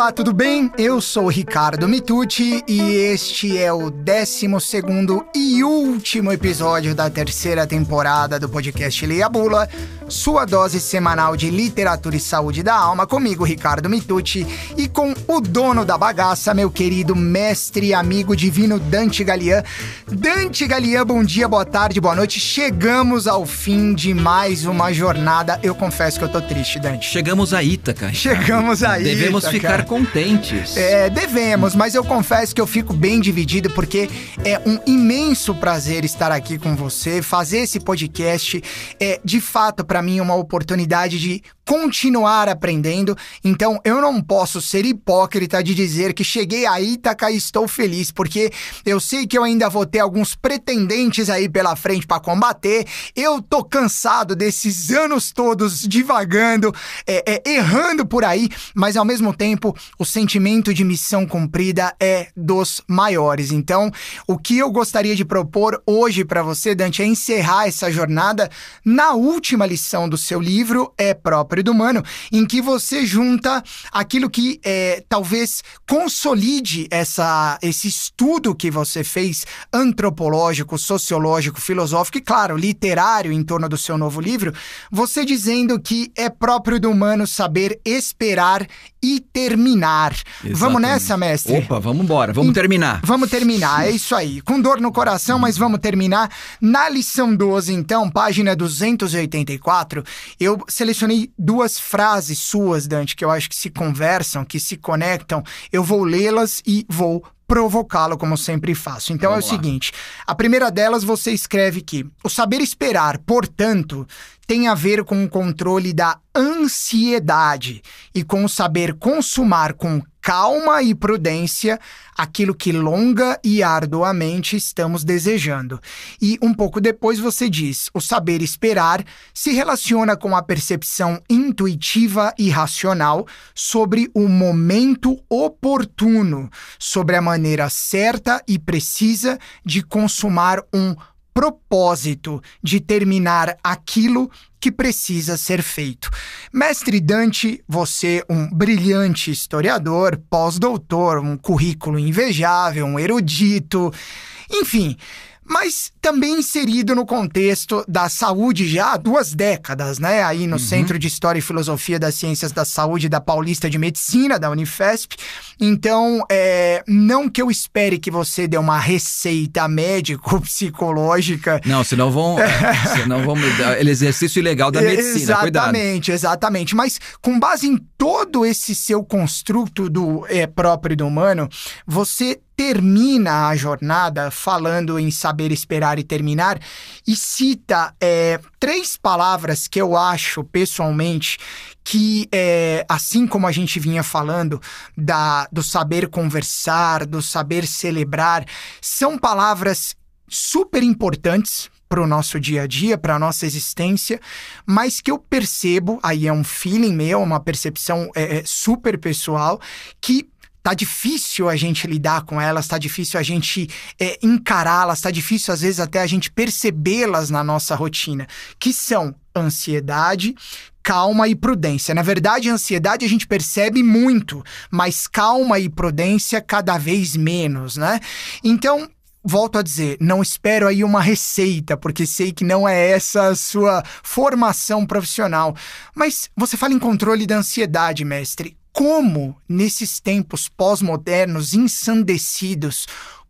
Olá, tudo bem? Eu sou Ricardo Mitucci e este é o 12 e último episódio da terceira temporada do podcast Leia Bula, sua dose semanal de literatura e saúde da alma, comigo, Ricardo Mitucci, e com o dono da bagaça, meu querido mestre e amigo divino Dante Galian. Dante Galian, bom dia, boa tarde, boa noite. Chegamos ao fim de mais uma jornada. Eu confesso que eu tô triste, Dante. Chegamos a Ítaca. Chegamos a Devemos Ítaca. ficar contentes. É, devemos, mas eu confesso que eu fico bem dividido porque é um imenso prazer estar aqui com você, fazer esse podcast é de fato para mim uma oportunidade de continuar aprendendo. Então eu não posso ser hipócrita de dizer que cheguei a Ítaca e estou feliz, porque eu sei que eu ainda vou ter alguns pretendentes aí pela frente para combater. Eu tô cansado desses anos todos divagando, é, é, errando por aí, mas ao mesmo tempo o sentimento de missão cumprida é dos maiores. Então, o que eu gostaria de propor hoje para você, Dante, é encerrar essa jornada na última lição do seu livro, É Próprio do Humano, em que você junta aquilo que é, talvez consolide essa, esse estudo que você fez, antropológico, sociológico, filosófico e, claro, literário em torno do seu novo livro, você dizendo que é próprio do humano saber esperar e terminar. Vamos Exatamente. nessa, mestre? Opa, vamos embora, vamos Em- terminar. Vamos terminar, é isso aí. Com dor no coração, mas vamos terminar. Na lição 12, então, página 284, eu selecionei duas frases suas, Dante, que eu acho que se conversam, que se conectam. Eu vou lê-las e vou provocá-lo, como sempre faço. Então Vamos é o lá. seguinte: a primeira delas você escreve que o saber esperar, portanto, tem a ver com o controle da ansiedade e com o saber consumar com calma e prudência aquilo que longa e arduamente estamos desejando. E um pouco depois você diz: o saber esperar se relaciona com a percepção intuitiva e racional sobre o momento oportuno, sobre a maneira certa e precisa de consumar um propósito de terminar aquilo que precisa ser feito. Mestre Dante, você, um brilhante historiador, pós-doutor, um currículo invejável, um erudito, enfim. Mas também inserido no contexto da saúde já há duas décadas, né? Aí no Centro de História e Filosofia das Ciências da Saúde da Paulista de Medicina, da Unifesp. Então, é, não que eu espere que você dê uma receita médico-psicológica Não, senão vão, senão vão me dar exercício ilegal da medicina, cuidado. Exatamente, exatamente. Mas com base em todo esse seu construto do é, próprio do humano, você termina a jornada falando em saber esperar e terminar e cita é, três palavras que eu acho pessoalmente que é, assim como a gente vinha falando da, do saber conversar, do saber celebrar, são palavras super importantes para o nosso dia a dia, para a nossa existência, mas que eu percebo, aí é um feeling meu, uma percepção é, é, super pessoal, que tá difícil a gente lidar com elas, tá difícil a gente é, encará-las, tá difícil às vezes até a gente percebê-las na nossa rotina, que são ansiedade, calma e prudência. Na verdade, a ansiedade a gente percebe muito, mas calma e prudência cada vez menos, né? Então, volto a dizer, não espero aí uma receita, porque sei que não é essa a sua formação profissional. Mas você fala em controle da ansiedade, mestre. Como, nesses tempos pós-modernos ensandecidos,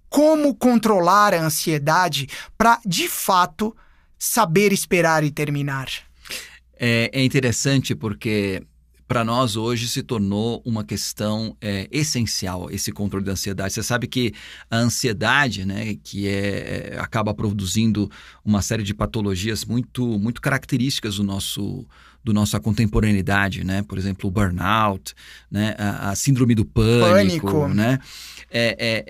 como controlar a ansiedade para, de fato, saber esperar e terminar? É, é interessante porque para nós hoje se tornou uma questão é, essencial esse controle da ansiedade. Você sabe que a ansiedade, né, que é, é, acaba produzindo uma série de patologias muito, muito características do nosso do nossa contemporaneidade, né? Por exemplo, o burnout, né? A, a síndrome do pânico, Pânico. né? É, é,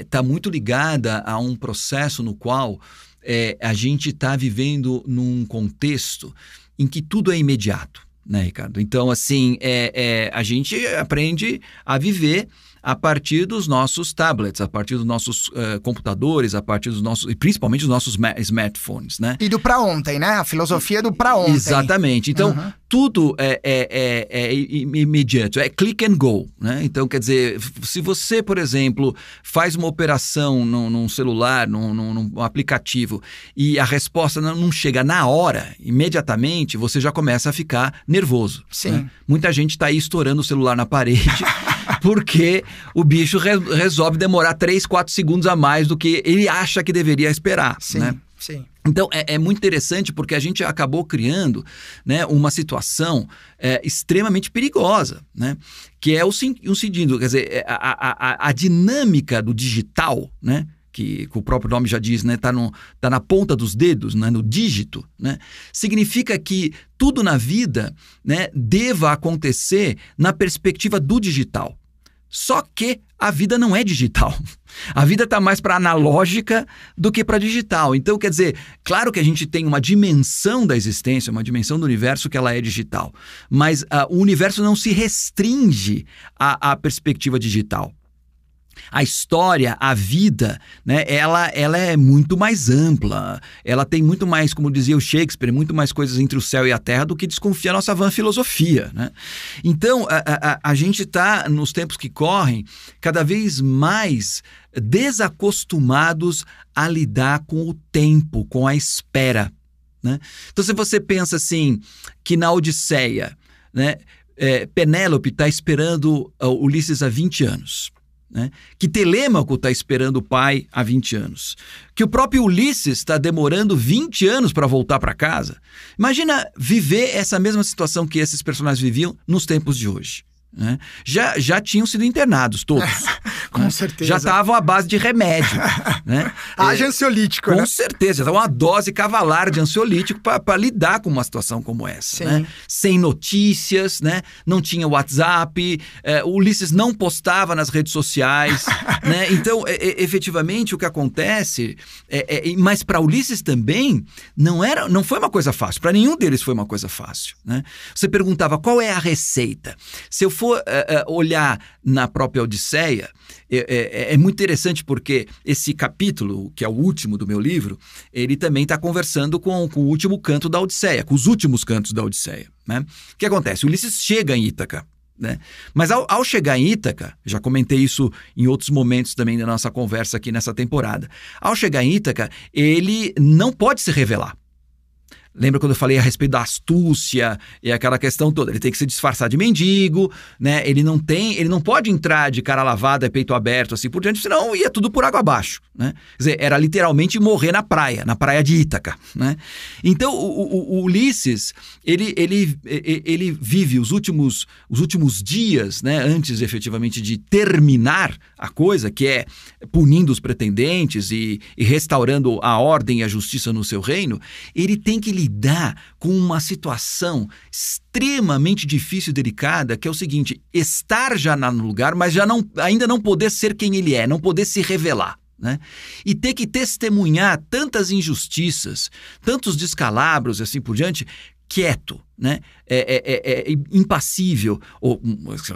é, tá muito ligada a um processo no qual é, a gente está vivendo num contexto em que tudo é imediato, né, Ricardo? Então, assim, é, é, a gente aprende a viver a partir dos nossos tablets, a partir dos nossos uh, computadores, a partir dos nossos, e principalmente dos nossos ma- smartphones, né? E do pra ontem, né? A filosofia do pra ontem. Exatamente. Então, Uhum. tudo é, é, é, é imediato, é click and go. Né? Então, quer dizer, se você, por exemplo, faz uma operação num, num celular, num, num, aplicativo, e a resposta não, não, chega na hora, imediatamente, você já começa a ficar nervoso. Sim. Né? Muita gente está aí estourando o celular na parede. porque o bicho re resolve demorar 3, 4 segundos a mais do que ele acha que deveria esperar. Sim, né? sim. Então é, é, muito interessante porque a gente acabou criando né, uma situação é, extremamente perigosa, né? Que é o, o seguinte, quer dizer, é, a, a, a dinâmica do digital, né? Que, que, o próprio nome já diz, né? Tá, no, tá na ponta dos dedos, né? no dígito, né? Significa que tudo na vida né, deva acontecer na perspectiva do digital. Só que a vida não é digital. A vida está mais para analógica do que para digital. Então, quer dizer, claro que a gente tem uma dimensão da existência, uma dimensão do universo que ela é digital, mas uh, o universo não se restringe à, à perspectiva digital a história, a vida, né, ela, ela é muito mais ampla. Ela tem muito mais, como dizia o Shakespeare, muito mais coisas entre o céu e a terra do que desconfia a nossa vã filosofia. Né? Então, a, a, a gente está, nos tempos que correm, cada vez mais desacostumados a lidar com o tempo, com a espera. Né? Então, se você pensa assim, que na Odisseia, né, é, Penélope está esperando Ulisses há 20 anos. Né? Que Telêmaco está esperando o pai há 20 anos. Que o próprio Ulisses está demorando 20 anos para voltar para casa. Imagina viver essa mesma situação que esses personagens viviam nos tempos de hoje. Né? Já, já tinham sido internados todos. com né? certeza. Já estavam à base de remédio. né? Haja é, ansiolítico, Com né? certeza. Então, uma dose cavalar de ansiolítico para lidar com uma situação como essa. Né? Sem notícias, né? não tinha WhatsApp, é, o Ulisses não postava nas redes sociais. né? Então, é, efetivamente, o que acontece, é, é mas para Ulisses também, não, era, não foi uma coisa fácil. Para nenhum deles foi uma coisa fácil. Né? Você perguntava qual é a receita. Se eu for uh, olhar na própria Odisseia, é, é, é, muito interessante porque esse capítulo, que é o último do meu livro, ele também está conversando com, com, o último canto da Odisseia, com os últimos cantos da Odisseia. Né? O que acontece? Ulisses chega em Ítaca. Né? Mas ao, ao, chegar em Ítaca, já comentei isso em outros momentos também da nossa conversa aqui nessa temporada. Ao chegar em Ítaca, ele não pode se revelar. Lembra quando eu falei a respeito da astúcia e aquela questão toda? Ele tem que se disfarçar de mendigo, né? Ele não tem, ele não pode entrar de cara lavada, peito aberto, assim por diante, senão ia tudo por água abaixo, né? Quer dizer, era literalmente morrer na praia, na praia de Ítaca, né? Então, o, o, o Ulisses, ele, ele, ele vive os últimos, os últimos dias, né? Antes, efetivamente, de terminar a coisa, que é punindo os pretendentes e, e restaurando a ordem e a justiça no seu reino, ele tem que lidar com uma situação extremamente difícil e delicada, que é o seguinte: estar já no lugar, mas já não, ainda não poder ser quem ele é, não poder se revelar. Né? E ter que testemunhar tantas injustiças, tantos descalabros e assim por diante, quieto, né? É, é, é, é, impassível, ou,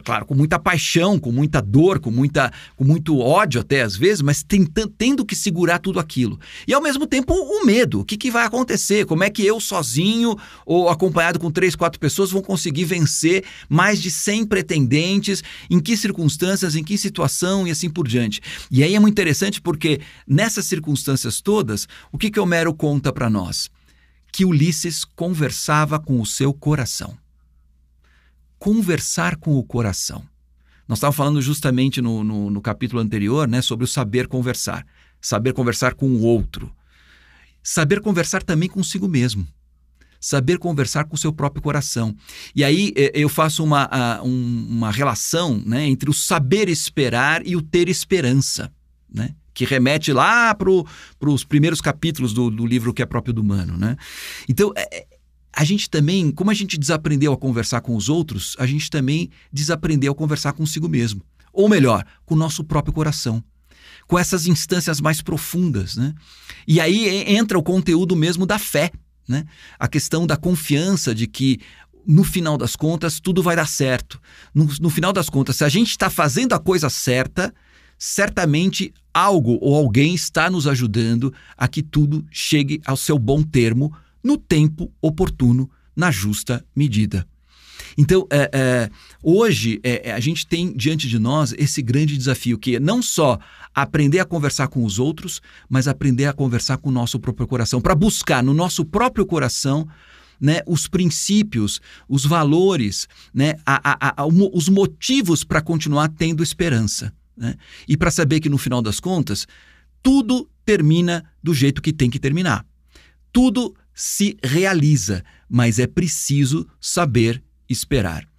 claro, com muita paixão, com muita dor, com, muita, com muito ódio até às vezes, mas tentando, tendo que segurar tudo aquilo. E ao mesmo tempo o medo, o que, que vai acontecer? Como é que eu sozinho ou acompanhado com três, quatro pessoas vão conseguir vencer mais de 100 pretendentes? Em que circunstâncias, em que situação e assim por diante? E aí é muito interessante porque nessas circunstâncias todas, o que, que Homero conta para nós? Que Ulisses conversava com o seu coração. Conversar com o coração. Nós estávamos falando justamente no, no, no, capítulo anterior né, sobre o saber conversar. Saber conversar com o outro. Saber conversar também consigo mesmo. Saber conversar com o seu próprio coração. E aí eh, eu faço uma, uma relação né, entre o saber esperar e o ter esperança. Né? Que remete lá para os primeiros capítulos do, do, livro que é próprio do humano. Né? Então, é, é, a gente também, como a gente desaprendeu a conversar com os outros, a gente também desaprendeu a conversar consigo mesmo. Ou melhor, com o nosso próprio coração. Com essas instâncias mais profundas. Né? E aí entra o conteúdo mesmo da fé. Né? A questão da confiança de que no final das contas, tudo vai dar certo. No, no final das contas, se a gente está fazendo a coisa certa, certamente algo ou alguém está nos ajudando a que tudo chegue ao seu bom termo no tempo oportuno, na justa medida. Então, é, é, hoje, é, a gente tem diante de nós esse grande desafio, que é não só aprender a conversar com os outros, mas aprender a conversar com o nosso próprio coração, para buscar no nosso próprio coração né, os princípios, os valores, né, a, a, a, os motivos para continuar tendo esperança. Né? E para saber que no final das contas, tudo termina do jeito que tem que terminar. Tudo se realiza, mas é preciso saber esperar.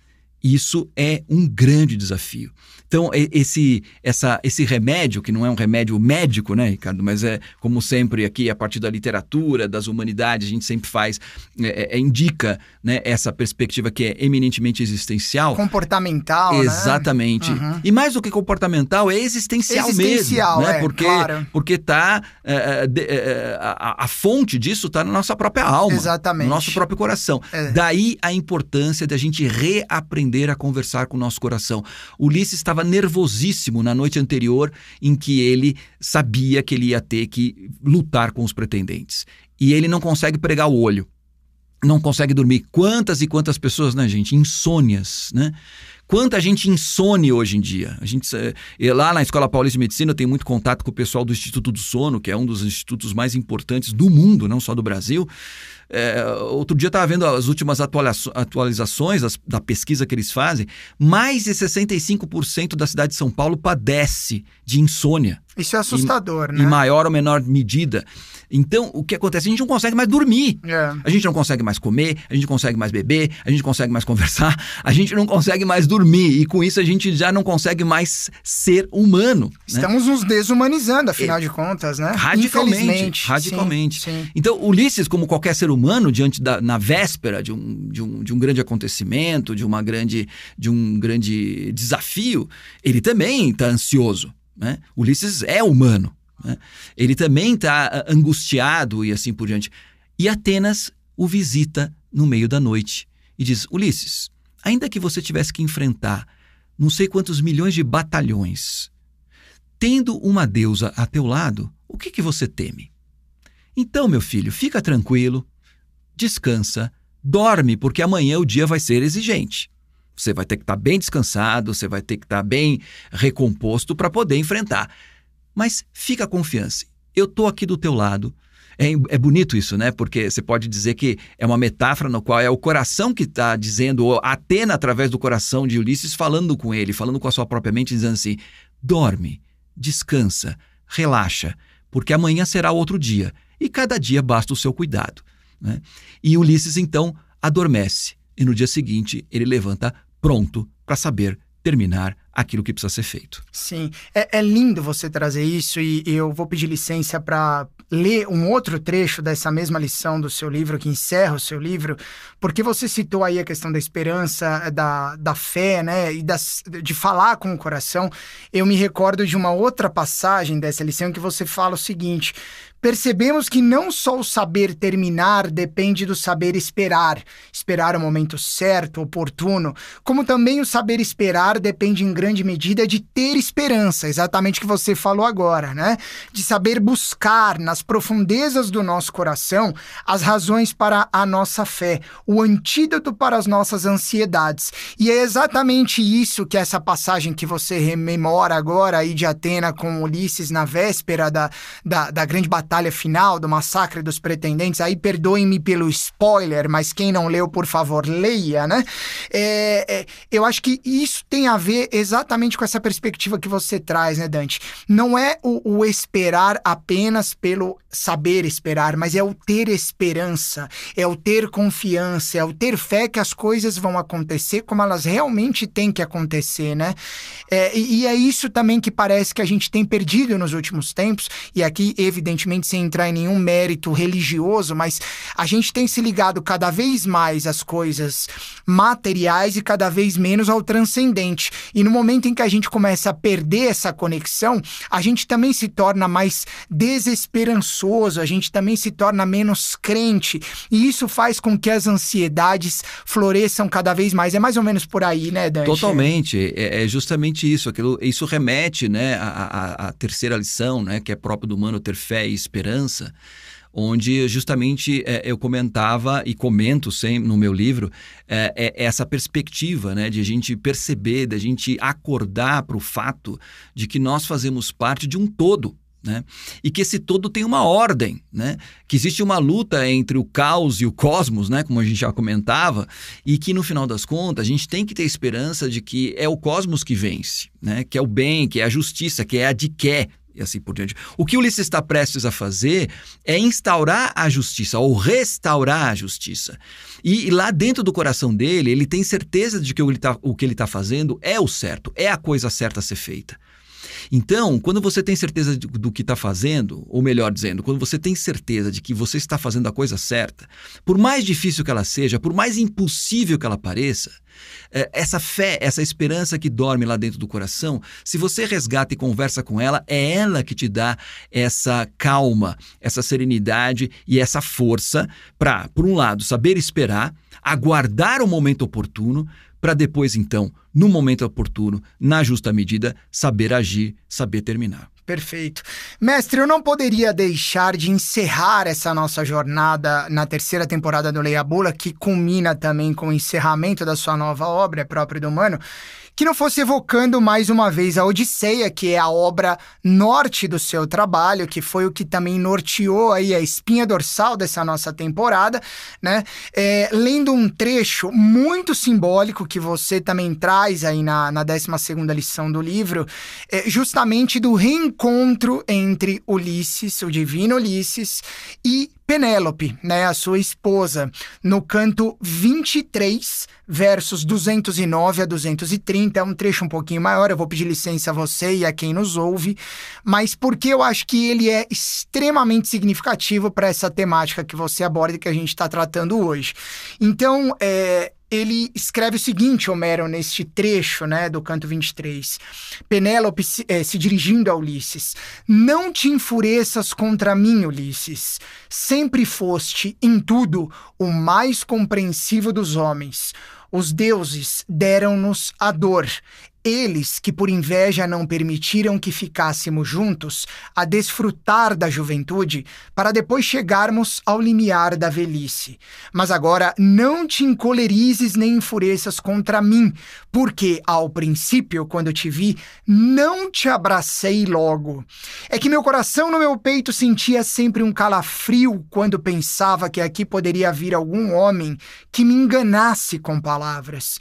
Isso é um grande desafio. Então, esse, essa, esse remédio, que não é um remédio médico, né, Ricardo? Mas é, como sempre, aqui, a partir da literatura, das humanidades, a gente sempre faz, é, é, indica né, essa perspectiva que é eminentemente existencial. Comportamental, né? Exatamente. Né? Uhum. E mais do que comportamental, é existencial, existencial mesmo. Né? É, porque, claro. Porque tá, é, é, é, a, a, fonte disso está na nossa própria alma. Exatamente. No nosso próprio coração. Daí a importância de a gente reaprender a conversar com o nosso coração. Ulisses estava nervosíssimo na noite anterior em que ele sabia que ele ia ter que lutar com os pretendentes. E ele não consegue pregar o olho. Não consegue dormir. Quantas e quantas pessoas, né, gente? Insônias, né? Quanta gente insone hoje em dia. A gente, eh, lá na Escola Paulista de Medicina, tenho muito contato com o pessoal do Instituto do Sono, que é um dos institutos mais importantes do mundo, não só do Brasil. É, outro dia eu estava vendo as últimas atualizações da pesquisa que eles fazem. Mais de 65% da cidade de São Paulo padece de insônia. Isso é assustador, em, né? Em maior ou menor medida. Então, o que acontece? A gente não consegue mais dormir. É. A gente não consegue mais comer, a gente não consegue mais beber, a gente não consegue mais conversar, a gente não consegue mais dormir. E com isso a gente já não consegue mais ser humano. Né? Estamos né? nos desumanizando, afinal é. de contas, né? Radicalmente. Radicalmente. Sim, sim. Então, Ulisses, como qualquer ser humano, diante da na véspera de um, de, um, de um grande acontecimento, de, uma grande, de um grande desafio, ele também está ansioso. Né? Ulisses é humano. Né? Ele também está ah, angustiado e assim por diante. E Atenas o visita no meio da noite e diz: Ulisses, ainda que você tivesse que enfrentar não sei quantos milhões de batalhões, tendo uma deusa a teu lado, o que, que você teme? Então, meu filho, fica tranquilo, descansa, dorme, porque amanhã o dia vai ser exigente. Você vai ter que estar tá bem descansado, você vai ter que estar tá bem recomposto para poder enfrentar. Mas fica a confiança. Eu estou aqui do teu lado. É, é, bonito isso, né? Porque você pode dizer que é uma metáfora no qual é o coração que está dizendo, ou Atena, através do coração de Ulisses, falando com ele, falando com a sua própria mente, dizendo assim: dorme, descansa, relaxa, porque amanhã será outro dia e cada dia basta o seu cuidado. Né? E Ulisses então adormece e no dia seguinte ele levanta pronto para saber terminar aquilo que precisa ser feito. Sim, é, é lindo você trazer isso e, e eu vou pedir licença para ler um outro trecho dessa mesma lição do seu livro, que encerra o seu livro, porque você citou aí a questão da esperança, da, da fé, né, e das, de falar com o coração. Eu me recordo de uma outra passagem dessa lição que você fala o seguinte: percebemos que não só o saber terminar depende do saber esperar, esperar o momento certo, oportuno, como também o saber esperar depende em grande medida de ter esperança, exatamente o que você falou agora, né? De saber buscar nas profundezas do nosso coração as razões para a nossa fé, o antídoto para as nossas ansiedades. E é exatamente isso que essa passagem que você rememora agora aí de Atena com Ulisses na véspera da, da, da grande batalha batalha final do massacre dos pretendentes, aí perdoem-me pelo spoiler, mas quem não leu, por favor, leia, né? É, é, eu acho que isso tem a ver exatamente com essa perspectiva que você traz, né, Dante? Não é o, o esperar apenas pelo saber esperar, mas é o ter esperança, é o ter confiança, é o ter fé que as coisas vão acontecer como elas realmente têm que acontecer, né? É, e, e é isso também que parece que a gente tem perdido nos últimos tempos, e aqui, evidentemente, sem entrar em nenhum mérito religioso, mas a gente tem se ligado cada vez mais às coisas materiais e cada vez menos ao transcendente. E no momento em que a gente começa a perder essa conexão, a gente também se torna mais desesperançoso, a gente também se torna menos crente, e isso faz com que as ansiedades floresçam cada vez mais. É mais ou menos por aí, né, Dante? Totalmente. É, é justamente isso. Aquilo, isso remete né, à, à, à terceira lição, né, que é próprio do humano ter fé e esperança, onde justamente é, eu comentava e comento sempre no meu livro é, é, essa perspectiva né, de a gente perceber, de a gente acordar para o fato de que nós fazemos parte de um todo. Né? E que esse todo tem uma ordem, né? que existe uma luta entre o caos e o cosmos, né? como a gente já comentava, e que no final das contas a gente tem que ter esperança de que é o cosmos que vence, né? que é o bem, que é a justiça, que é a de quer, e assim por diante. O que Ulisses está prestes a fazer é instaurar a justiça, ou restaurar a justiça. E, e lá dentro do coração dele, ele tem certeza de que o, tá, o que ele está fazendo é o certo, é a coisa certa a ser feita. Então, quando você tem certeza do que está fazendo, ou melhor dizendo, quando você tem certeza de que você está fazendo a coisa certa, por mais difícil que ela seja, por mais impossível que ela pareça, é, essa fé, essa esperança que dorme lá dentro do coração, se você resgata e conversa com ela, é ela que te dá essa calma, essa serenidade e essa força para, por um lado, saber esperar, aguardar o momento oportuno, para depois, então, no momento oportuno, na justa medida, saber agir, saber terminar. Perfeito. Mestre, eu não poderia deixar de encerrar essa nossa jornada na terceira temporada do Leia Bula, que culmina também com o encerramento da sua nova obra, próprio do Humano, que não fosse evocando mais uma vez a Odisseia, que é a obra norte do seu trabalho, que foi o que também norteou aí a espinha dorsal dessa nossa temporada, né? É, lendo um trecho muito simbólico que você também traz aí na, na 12 lição do livro, é, justamente do reencontro entre Ulisses, o divino Ulisses, e Penélope, né, a sua esposa, no canto 23, versos 209 a 230. É um trecho um pouquinho maior, eu vou pedir licença a você e a quem nos ouve, mas porque eu acho que ele é extremamente significativo para essa temática que você aborda e que a gente está tratando hoje. Então, é, ele escreve o seguinte, Homero, neste trecho né, do canto 23. Penélope se, eh, se dirigindo a Ulisses: Não te enfureças contra mim, Ulisses. Sempre foste, em tudo, o mais compreensivo dos homens. Os deuses deram-nos a dor, eles que por inveja não permitiram que ficássemos juntos a desfrutar da juventude, para depois chegarmos ao limiar da velhice. Mas agora não te encolerizes nem enfureças contra mim, porque ao princípio, quando te vi, não te abracei logo. É que meu coração no meu peito sentia sempre um calafrio quando pensava que aqui poderia vir algum homem que me enganasse com palavras.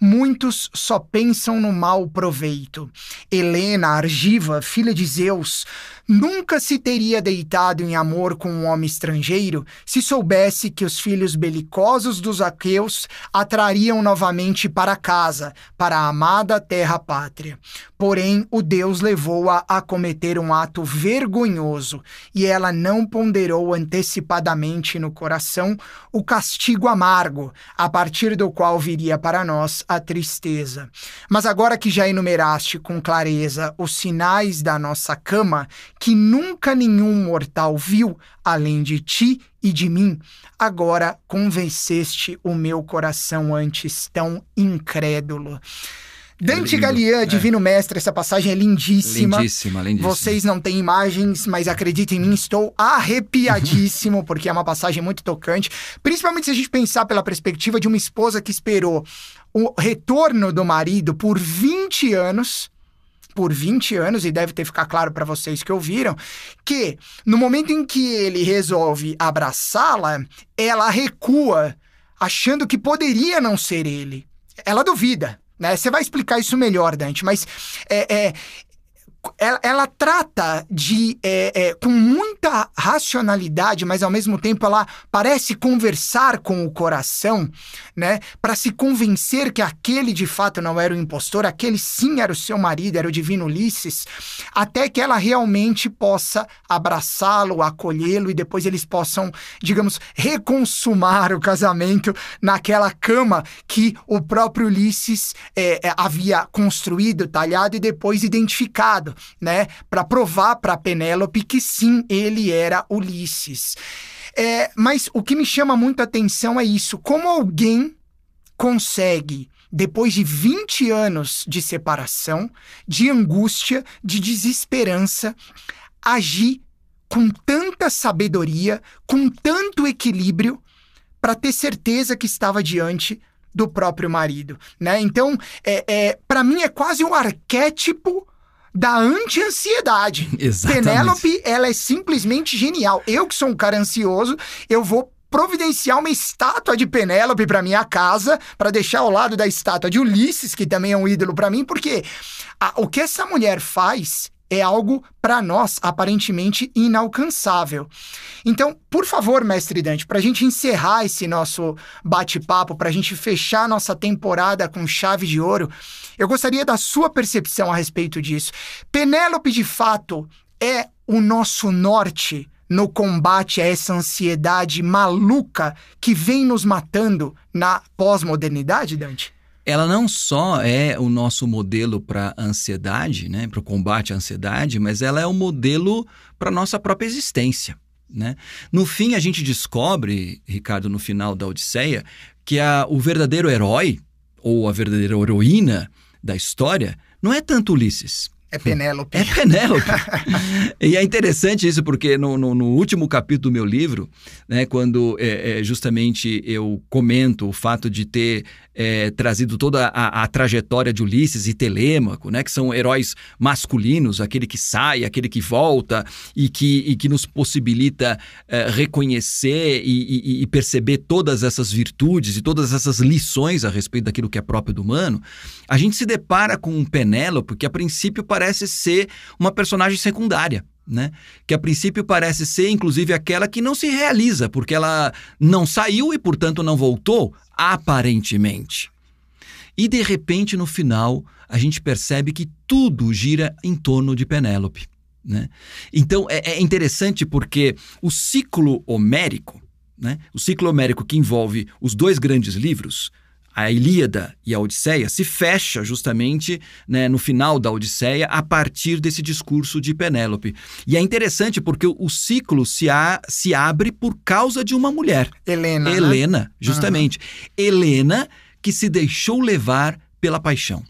Muitos só pensam no mau proveito. Helena, argiva, filha de Zeus, nunca se teria deitado em amor com um homem estrangeiro se soubesse que os filhos belicosos dos aqueus atrariam novamente para casa, para a amada terra pátria. Porém, o Deus levou-a a cometer um ato vergonhoso, e ela não ponderou antecipadamente no coração o castigo amargo, a partir do qual viria para nós a tristeza. Mas agora que já enumeraste com clareza os sinais da nossa cama, que nunca nenhum mortal viu além de ti e de mim, agora convenceste o meu coração antes tão incrédulo. Dante Galian, é. Divino Mestre, essa passagem é lindíssima. Lindíssima, lindíssima. Vocês não têm imagens, mas acreditem em mim, estou arrepiadíssimo, porque é uma passagem muito tocante. Principalmente se a gente pensar pela perspectiva de uma esposa que esperou o retorno do marido por 20 anos por 20 anos, e deve ter ficado claro para vocês que ouviram, que no momento em que ele resolve abraçá-la, ela recua, achando que poderia não ser ele. Ela duvida. Né? Você vai explicar isso melhor, Dante, mas é, é, ela, ela, trata de é, é, com muita racionalidade, mas ao mesmo tempo ela parece conversar com o coração, né, para se convencer que aquele de fato não era o impostor, aquele sim era o seu marido, era o divino Ulisses, até que ela realmente possa abraçá-lo, acolhê-lo e depois eles possam, digamos, reconsumar o casamento naquela cama que o próprio Ulisses é, é havia construído, talhado e depois identificado né, para provar para Penélope que sim, ele era Ulisses. É, mas o que me chama muito a atenção é isso: como alguém consegue, depois de 20 anos de separação, de angústia, de desesperança, agir com tanta sabedoria, com tanto equilíbrio, para ter certeza que estava diante do próprio marido, né? Então, é, é para mim é quase um arquétipo da anti-ansiedade. Exatamente. Penélope, ela é simplesmente genial. Eu que sou um cara ansioso, eu vou providenciar uma estátua de Penélope para minha casa, para deixar ao lado da estátua de Ulisses, que também é um ídolo para mim, porque a, o que essa mulher faz é algo para nós aparentemente inalcançável. Então, por favor, mestre Dante, para a gente encerrar esse nosso bate-papo, para a gente fechar nossa temporada com chave de ouro, eu gostaria da sua percepção a respeito disso. Penélope, de fato, é o nosso norte no combate a essa ansiedade maluca que vem nos matando na pós-modernidade, Dante? ela não só é o nosso modelo para ansiedade, né, para o combate à ansiedade, mas ela é o modelo para nossa própria existência. Né? No fim, a gente descobre, Ricardo, no final da Odisseia, que a, o verdadeiro herói, ou a verdadeira heroína da história, não é tanto Ulisses, é Penélope. É Penélope. e é interessante isso, porque no, no, no, último capítulo do meu livro, né, quando é, é, justamente eu comento o fato de ter é, trazido toda a, a, trajetória de Ulisses e Telêmaco, né, que são heróis masculinos, aquele que sai, aquele que volta e que, e que nos possibilita é, reconhecer e, e, e, perceber todas essas virtudes e todas essas lições a respeito daquilo que é próprio do humano, a gente se depara com um Penélope que a princípio parece ser uma personagem secundária. Né? Que a princípio parece ser, inclusive, aquela que não se realiza, porque ela não saiu e, portanto, não voltou, aparentemente. E de repente, no final, a gente percebe que tudo gira em torno de Penélope. Né? Então é, é interessante porque o ciclo homérico, né? o ciclo homérico que envolve os dois grandes livros, a Ilíada e a Odisseia se fecha justamente né, no final da Odisseia a partir desse discurso de Penélope. E é interessante porque o, ciclo se, a, se abre por causa de uma mulher. Helena. Né? Helena, né? justamente. Uhum. Helena que se deixou levar pela paixão,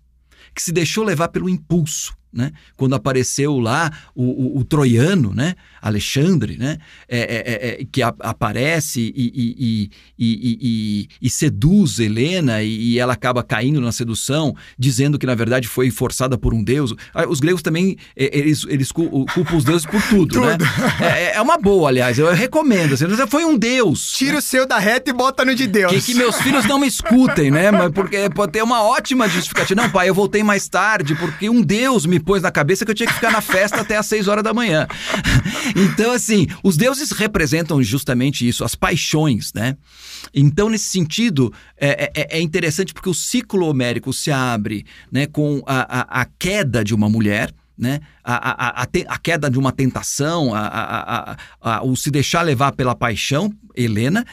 que se deixou levar pelo impulso. Né? Quando apareceu lá o, o, o troiano, né? Alexandre, né? É, é, é, é que a, aparece e, e, e, e, seduz Helena e, ela acaba caindo na sedução, dizendo que na verdade foi forçada por um deus. Ah, os gregos também é, eles, eles culpam os deuses por tudo, né? tudo. né? É, uma boa, aliás, eu recomendo. Assim, foi um deus. Tira né? o seu da reta e bota no de Deus. Que, que meus filhos não me escutem, né? Porque pode ter uma ótima justificativa. Não, pai, eu voltei mais tarde porque um deus me pôs na cabeça que eu tinha que ficar na festa até às 6 horas da manhã. Então, assim, os deuses representam justamente isso, as paixões, né? Então, nesse sentido, é, é, é interessante porque o ciclo homérico se abre né, com a, a, a queda de uma mulher, né? A, a, a, a, queda de uma tentação, a, o se deixar levar pela paixão, Helena,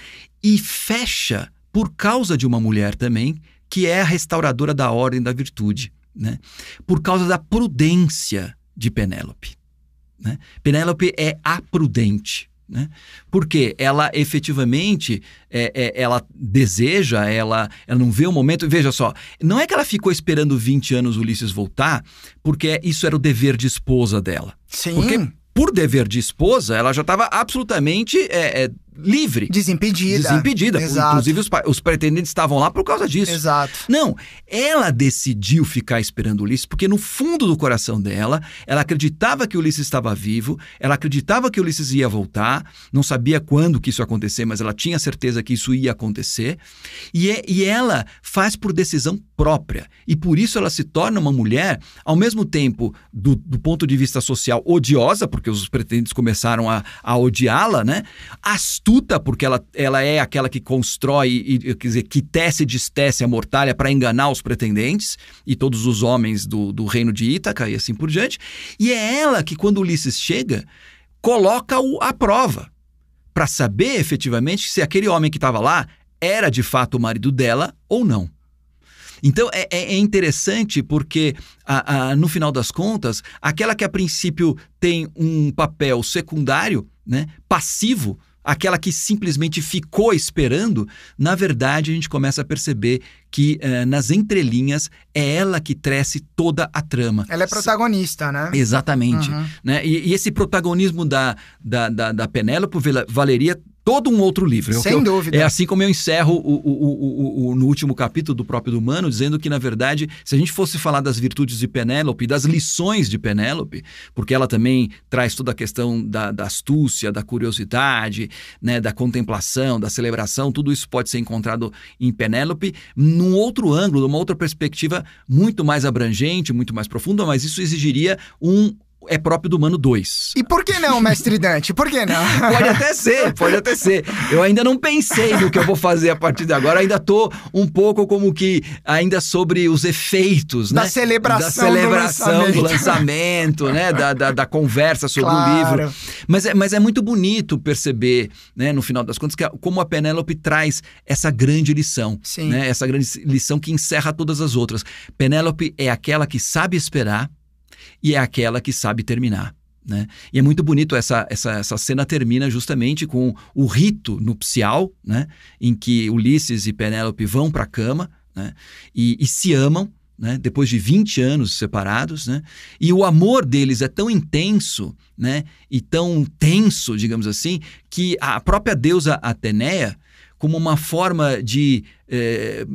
e fecha por causa de uma mulher também, que é a restauradora da ordem da virtude né? por causa da prudência de Penélope. Né? Penélope é a prudente. Né? Porque ela efetivamente é, é, ela deseja, ela, ela não vê o momento. Veja só, não é que ela ficou esperando 20 anos Ulisses voltar, porque isso era o dever de esposa dela. Sim. Porque, por dever de esposa, ela já estava absolutamente é, é livre. Desimpedida. Desimpedida. Exato. Inclusive, os, os, pretendentes estavam lá por causa disso. Exato. Não, ela decidiu ficar esperando Ulisses porque, no fundo do coração dela, ela acreditava que Ulisses estava vivo, ela acreditava que Ulisses ia voltar, não sabia quando que isso ia acontecer, mas ela tinha certeza que isso ia acontecer. E, é, e ela faz por decisão própria. E por isso ela se torna uma mulher, ao mesmo tempo, do, do ponto de vista social, odiosa, porque os pretendentes começaram a, a odiá-la, né? Astuta porque ela, ela é aquela que constrói, e, quer dizer, que tece e destece a mortalha para enganar os pretendentes e todos os homens do, do reino de Ítaca e assim por diante. E é ela que, quando Ulisses chega, coloca-o à prova para saber efetivamente se aquele homem que estava lá era de fato o marido dela ou não. Então é, é, é interessante porque, a, a, no final das contas, aquela que a princípio tem um papel secundário, né, passivo, aquela que simplesmente ficou esperando, na verdade a gente começa a perceber que eh, nas entrelinhas é ela que tece toda a trama. Ela é protagonista, né? Exatamente. Uhum. Né? E, e, esse protagonismo da, da, da, da Penélope valeria todo um outro livro. Sem eu, dúvida. É assim como eu encerro o, o, o, o, no último capítulo do próprio do Humano, dizendo que, na verdade, se a gente fosse falar das virtudes de Penélope, das lições de Penélope, porque ela também traz toda a questão da, da astúcia, da curiosidade, né, da contemplação, da celebração, tudo isso pode ser encontrado em Penélope, num outro ângulo, numa outra perspectiva muito mais abrangente, muito mais profunda, mas isso exigiria um é próprio do Humano 2. E por que não, mestre Dante? Por que não? pode até ser, pode até ser. Eu ainda não pensei no que eu vou fazer a partir de agora. ainda tô um pouco como que ainda sobre os efeitos, da né? Celebração da celebração do lançamento, do lançamento né? Da, da, da, conversa sobre claro. o livro. Mas é, mas é muito bonito perceber, né, no final das contas, que a, como a Penélope traz essa grande lição. Sim. Né? Essa grande lição que encerra todas as outras. Penélope é aquela que sabe esperar e é aquela que sabe terminar. Né? E é muito bonito essa, essa, essa cena termina justamente com o rito nupcial, né? em que Ulisses e Penélope vão para a cama né? e, e se amam, né? depois de 20 anos separados, né? e o amor deles é tão intenso né? e tão tenso, digamos assim, que a própria deusa Ateneia como uma forma de é,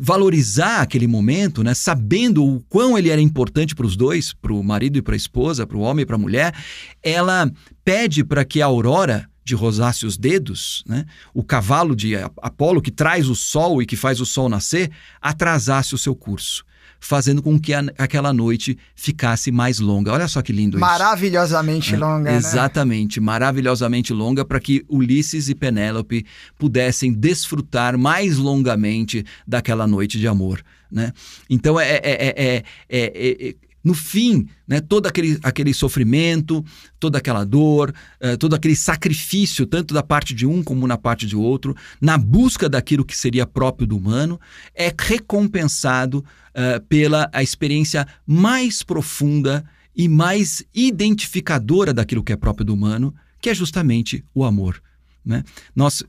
valorizar aquele momento, né? sabendo o quão ele era importante para os dois, para o marido e para a esposa, para o homem e para a mulher, ela pede para que a Aurora de rosasse os dedos, né? o cavalo de Apolo que traz o sol e que faz o sol nascer, atrasasse o seu curso fazendo com que a, aquela noite ficasse mais longa. Olha só que lindo isso. Maravilhosamente é, longa, Exatamente, né? maravilhosamente longa para que Ulisses e Penélope pudessem desfrutar mais longamente daquela noite de amor. Né? Então é, é, é, no fim, né, todo aquele, aquele sofrimento, toda aquela dor, eh, todo aquele sacrifício, tanto da parte de um como na parte de outro, na busca daquilo que seria próprio do humano, é recompensado uh, pela a experiência mais profunda e mais identificadora daquilo que é próprio do humano, que é justamente o amor. Né? Nós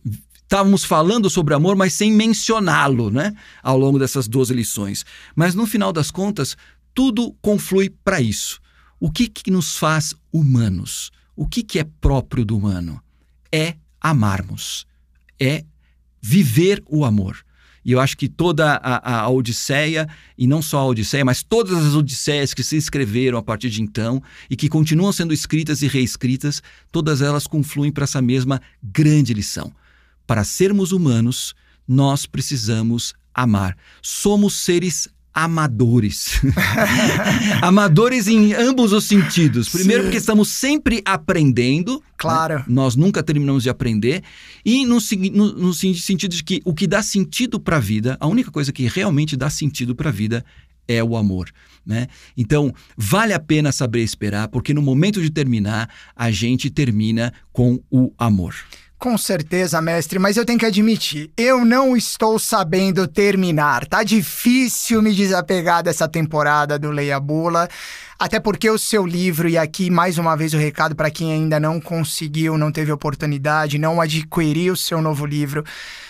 estávamos falando sobre amor, mas sem mencioná-lo né? ao longo dessas 12 lições. Mas no final das contas, tudo conflui para isso. O que, que nos faz humanos? O que, que é próprio do humano? É amarmos, é viver o amor. E eu acho que toda a, a, Odisseia, e não só a Odisseia, mas todas as Odisseias que se escreveram a partir de então e que continuam sendo escritas e reescritas, todas elas confluem para essa mesma grande lição. Para sermos humanos, nós precisamos amar. Somos seres amadores. amadores em ambos os sentidos. Primeiro, Sim. porque estamos sempre aprendendo. Né? Claro. Né? Nós nunca terminamos de aprender. E no, no, no sentido de que o que dá sentido para a vida, a única coisa que realmente dá sentido para a vida é o amor. Né? Então, vale a pena saber esperar, porque no momento de terminar, a gente termina com o amor. Com certeza, mestre, mas eu tenho que admitir, eu não estou sabendo terminar. Tá difícil me desapegar dessa temporada do Leia Bula. Até porque o seu livro, e aqui mais uma vez o recado para quem ainda não conseguiu, não teve oportunidade, não adquiriu o seu novo livro,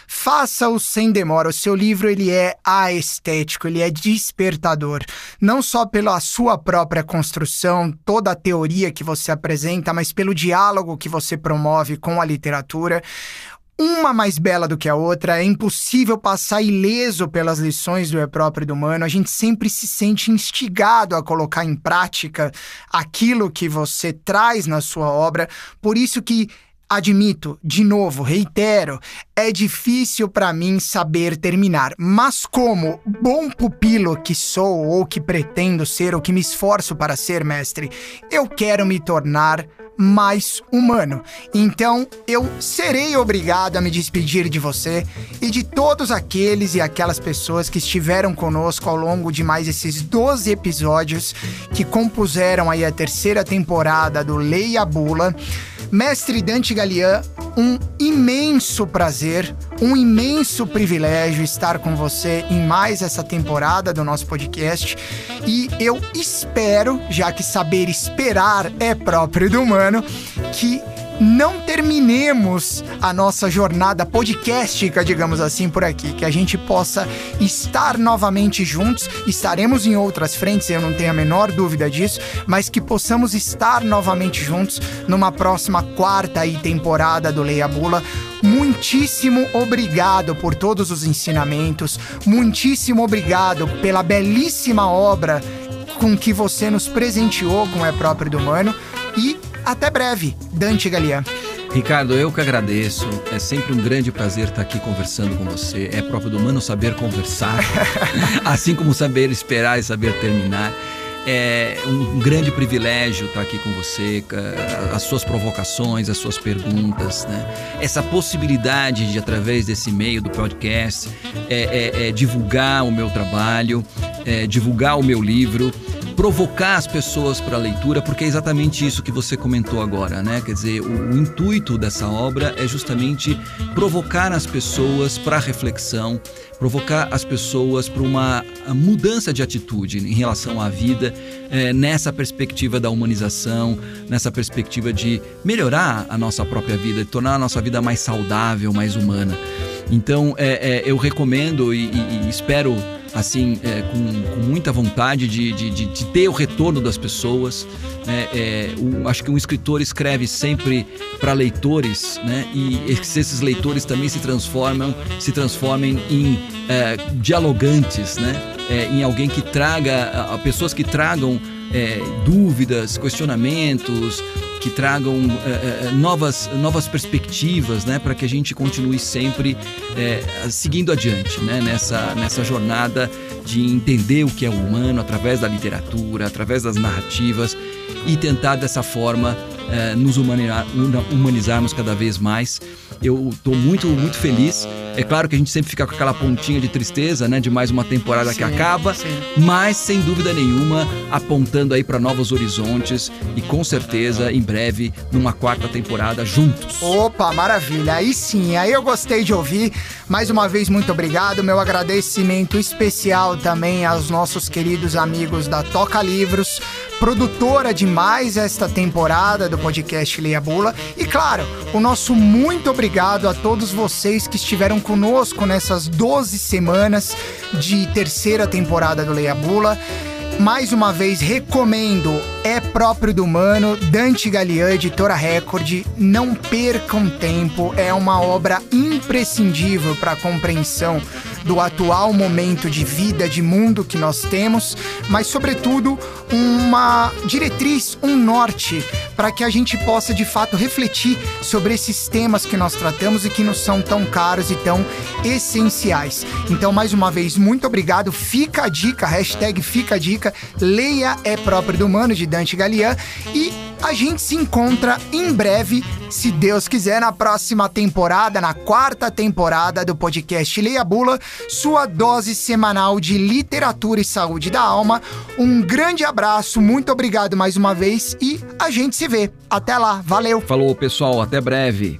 faça-o sem demora. O seu livro ele é aestético, ele é despertador, não só pela sua própria construção, toda a teoria que você apresenta, mas pelo diálogo que você promove com a literatura uma mais bela do que a outra, é impossível passar ileso pelas lições do é próprio do humano, a gente sempre se sente instigado a colocar em prática aquilo que você traz na sua obra, por isso que Admito, de novo, reitero, é difícil para mim saber terminar, mas como bom pupilo que sou ou que pretendo ser ou que me esforço para ser mestre, eu quero me tornar mais humano. Então, eu serei obrigado a me despedir de você e de todos aqueles e aquelas pessoas que estiveram conosco ao longo de mais esses 12 episódios que compuseram aí a terceira temporada do Leia Bula. Mestre Dante Galian, um imenso prazer, um imenso privilégio estar com você em mais essa temporada do nosso podcast. E eu espero, já que saber esperar é próprio do humano, que não terminemos a nossa jornada podcastica, digamos assim, por aqui. Que a gente possa estar novamente juntos. Estaremos em outras frentes, eu não tenho a menor dúvida disso, mas que possamos estar novamente juntos numa próxima quarta aí temporada do Leia Bula. Muitíssimo obrigado por todos os ensinamentos, muitíssimo obrigado pela belíssima obra com que você nos presenteou com É Próprio do Humano e até breve, Dante Galian. Ricardo, eu que agradeço. É sempre um grande prazer estar aqui conversando com você. É próprio do humano saber conversar, assim como saber esperar e saber terminar. É um grande privilégio estar aqui com você, as suas provocações, as suas perguntas, né? Essa possibilidade de, através desse meio do podcast, é, é, divulgar o meu trabalho, divulgar o meu livro provocar as pessoas para a leitura, porque é exatamente isso que você comentou agora, né? Quer dizer, o, o intuito dessa obra é justamente provocar as pessoas para a reflexão, provocar as pessoas para uma mudança de atitude em relação à vida, é, nessa perspectiva da humanização, nessa perspectiva de melhorar a nossa própria vida, de tornar a nossa vida mais saudável, mais humana. Então, é, é, eu recomendo e, e, e espero assim, é, com, com, muita vontade de, de, de, de, ter o retorno das pessoas. Né? É, o, acho que um escritor escreve sempre para leitores, né? E esses leitores também se transformam, se transformem em é, dialogantes, né? É, em alguém que traga, a, a pessoas que tragam é, dúvidas, questionamentos, que tragam é, é, novas, novas perspectivas, né, para que a gente continue sempre é, seguindo adiante, né, nessa, nessa jornada de entender o que é humano através da literatura, através das narrativas e tentar dessa forma é, nos humanizar, humanizarmos cada vez mais. Eu estou muito, muito feliz. É claro que a gente sempre fica com aquela pontinha de tristeza, né, de mais uma temporada sim, que acaba, sim. mas sem dúvida nenhuma apontando aí para novos horizontes e com certeza em breve numa quarta temporada juntos. Opa, maravilha! Aí sim, aí eu gostei de ouvir. Mais uma vez muito obrigado. Meu agradecimento especial também aos nossos queridos amigos da Toca Livros produtora de mais esta temporada do podcast Leia Bula. E claro, o nosso muito obrigado a todos vocês que estiveram conosco nessas 12 semanas de terceira temporada do Leia Bula. Mais uma vez recomendo É Próprio do Humano, Dante Galian, editora Record. Não percam tempo, é uma obra imprescindível para a compreensão do atual momento de vida, de mundo que nós temos, mas, sobretudo, uma diretriz, um norte para que a gente possa de fato refletir sobre esses temas que nós tratamos e que nos são tão caros e tão essenciais. Então, mais uma vez, muito obrigado. Fica a dica, hashtag fica a dica, leia é próprio do humano de Dante Galian e a gente se encontra em breve, se Deus quiser, na próxima temporada, na quarta temporada do podcast Leia Bula, sua dose semanal de literatura e saúde da alma. Um grande abraço, muito obrigado mais uma vez e a gente se vê. Até lá, valeu! Falou, pessoal, até breve.